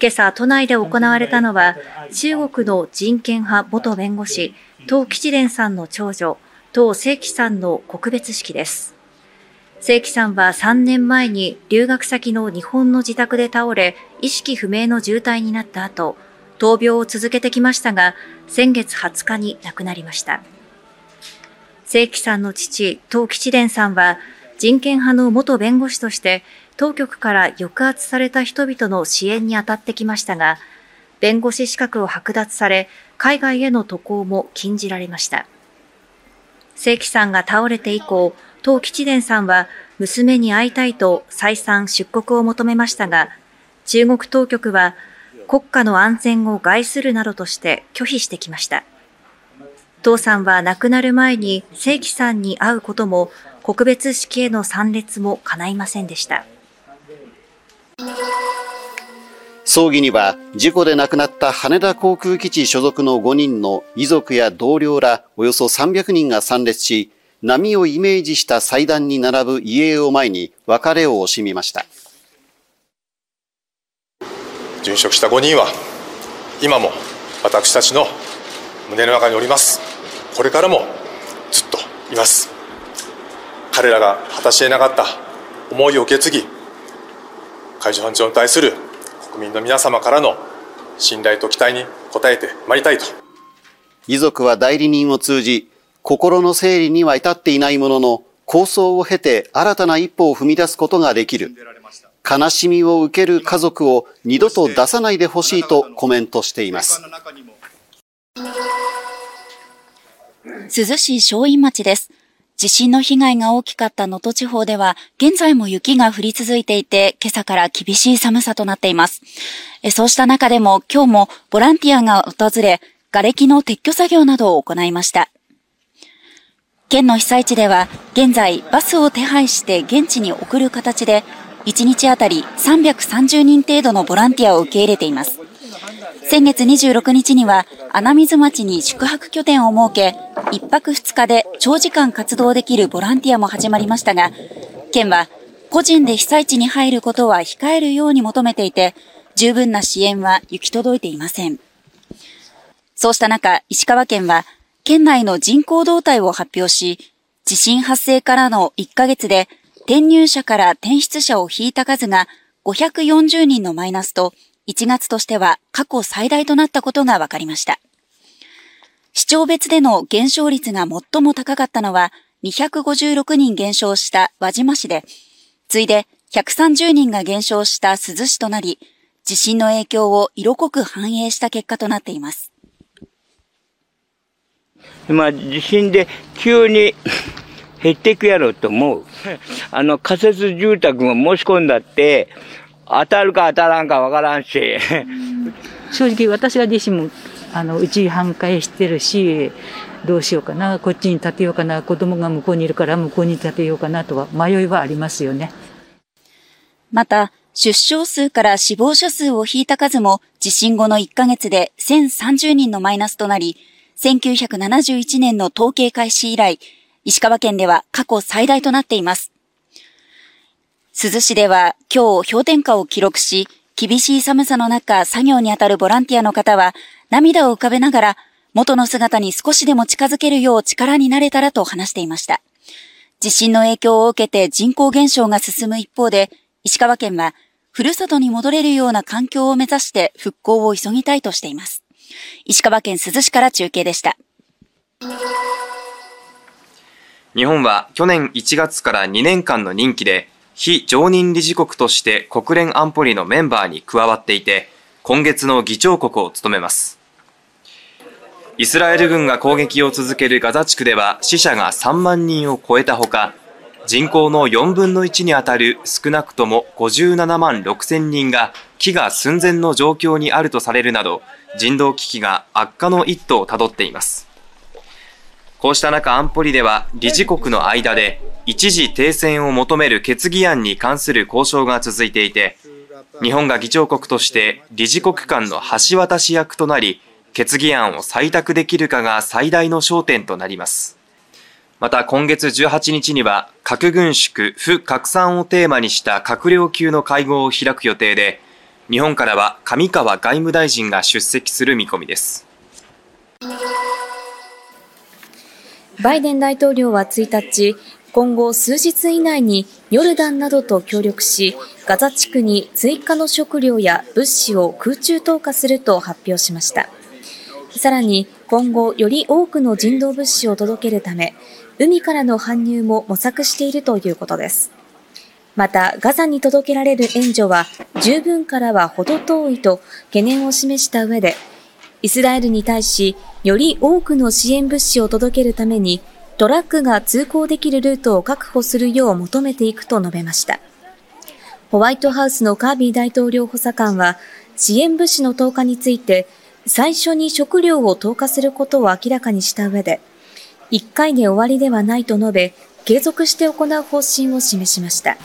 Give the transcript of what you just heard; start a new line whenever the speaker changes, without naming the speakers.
今朝、都内で行われたのは、中国の人権派元弁護士、唐吉蓮さんの長女、唐正規さんの告別式です。正規さんは3年前に留学先の日本の自宅で倒れ、意識不明の重体になった後、闘病を続けてきましたが、先月20日に亡くなりました。正規さんの父、唐吉蓮さんは、人権派の元弁護士として、当局から抑圧された人々の支援に当たってきましたが、弁護士資格を剥奪され、海外への渡航も禁じられました。正規さんが倒れて以降、唐吉伝さんは娘に会いたいと再三出国を求めましたが、中国当局は国家の安全を害するなどとして拒否してきました。唐さんは亡くなる前に正規さんに会うことも告別式への参列も叶いませんでした。
葬儀には事故で亡くなった羽田航空基地所属の5人の遺族や同僚らおよそ300人が参列し、波をイメージした祭壇に並ぶ遺影を前に別れを惜しみました。
殉職した5人は今も私たちの胸の中におります。これからもずっといます。彼らが果たし得なかった思いを受け継ぎ海上保安庁に対する国民の皆様からの信頼と期待に応えてまいりたいと
遺族は代理人を通じ心の整理には至っていないものの、構想を経て新たな一歩を踏み出すことができる。悲しみを受ける家族を二度と出さないでほしいとコメントしています。
珠洲市正院町です。地震の被害が大きかった能登地方では、現在も雪が降り続いていて、今朝から厳しい寒さとなっています。そうした中でも今日もボランティアが訪れ、瓦礫の撤去作業などを行いました。県の被災地では現在バスを手配して現地に送る形で1日あたり330人程度のボランティアを受け入れています。先月26日には穴水町に宿泊拠点を設け、1泊2日で長時間活動できるボランティアも始まりましたが、県は個人で被災地に入ることは控えるように求めていて、十分な支援は行き届いていません。そうした中、石川県は県内の人口動態を発表し、地震発生からの1ヶ月で転入者から転出者を引いた数が540人のマイナスと、1月としては過去最大となったことが分かりました。市町別での減少率が最も高かったのは256人減少した輪島市で、次いで130人が減少した珠洲市となり、地震の影響を色濃く反映した結果となっています。
まあ、地震で急に減っていくやろうと思う。あの、仮設住宅も申し込んだって、当たるか当たらんかわからんし。
正直私が自身も、あの、うち半壊してるし、どうしようかな、こっちに建てようかな、子供が向こうにいるから向こうに建てようかなとは迷いはありますよね。
また、出生数から死亡者数を引いた数も地震後の1ヶ月で1030人のマイナスとなり、1971年の統計開始以来、石川県では過去最大となっています。珠洲市では今日氷点下を記録し、厳しい寒さの中作業に当たるボランティアの方は涙を浮かべながら元の姿に少しでも近づけるよう力になれたらと話していました。地震の影響を受けて人口減少が進む一方で、石川県はふるさとに戻れるような環境を目指して復興を急ぎたいとしています。石川県珠洲市から中継でした。
日本は去年1月から2年間の任期で非常任理事国として国連安保理のメンバーに加わっていて、今月の議長国を務めます。イスラエル軍が攻撃を続けるガザ地区では死者が3万人を超えたほか、人口の4分の1にあたる少なくとも57万6千人が飢餓寸前の状況にあるとされるなど、人道危機が悪化の一途をたどっています。こうした中、安保理では理事国の間で一時停戦を求める決議案に関する交渉が続いていて、日本が議長国として理事国間の橋渡し役となり、決議案を採択できるかが最大の焦点となります。また今月18日には核軍縮、不拡散をテーマにした閣僚級の会合を開く予定で、日本からは上川外務大臣が出席する見込みです。
バイデン大統領は1日、今後数日以内にヨルダンなどと協力し、ガザ地区に追加の食料や物資を空中投下すると発表しました。さらに今後より多くの人道物資を届けるため、海からの搬入も模索しているということです。また、ガザに届けられる援助は十分からは程遠いと懸念を示した上で、イスラエルに対し、より多くの支援物資を届けるために、トラックが通行できるルートを確保するよう求めていくと述べました。ホワイトハウスのカービー大統領補佐官は、支援物資の投下について、最初に食料を投下することを明らかにした上で、1回で終わりではないと述べ、継続して行う方針を示しました。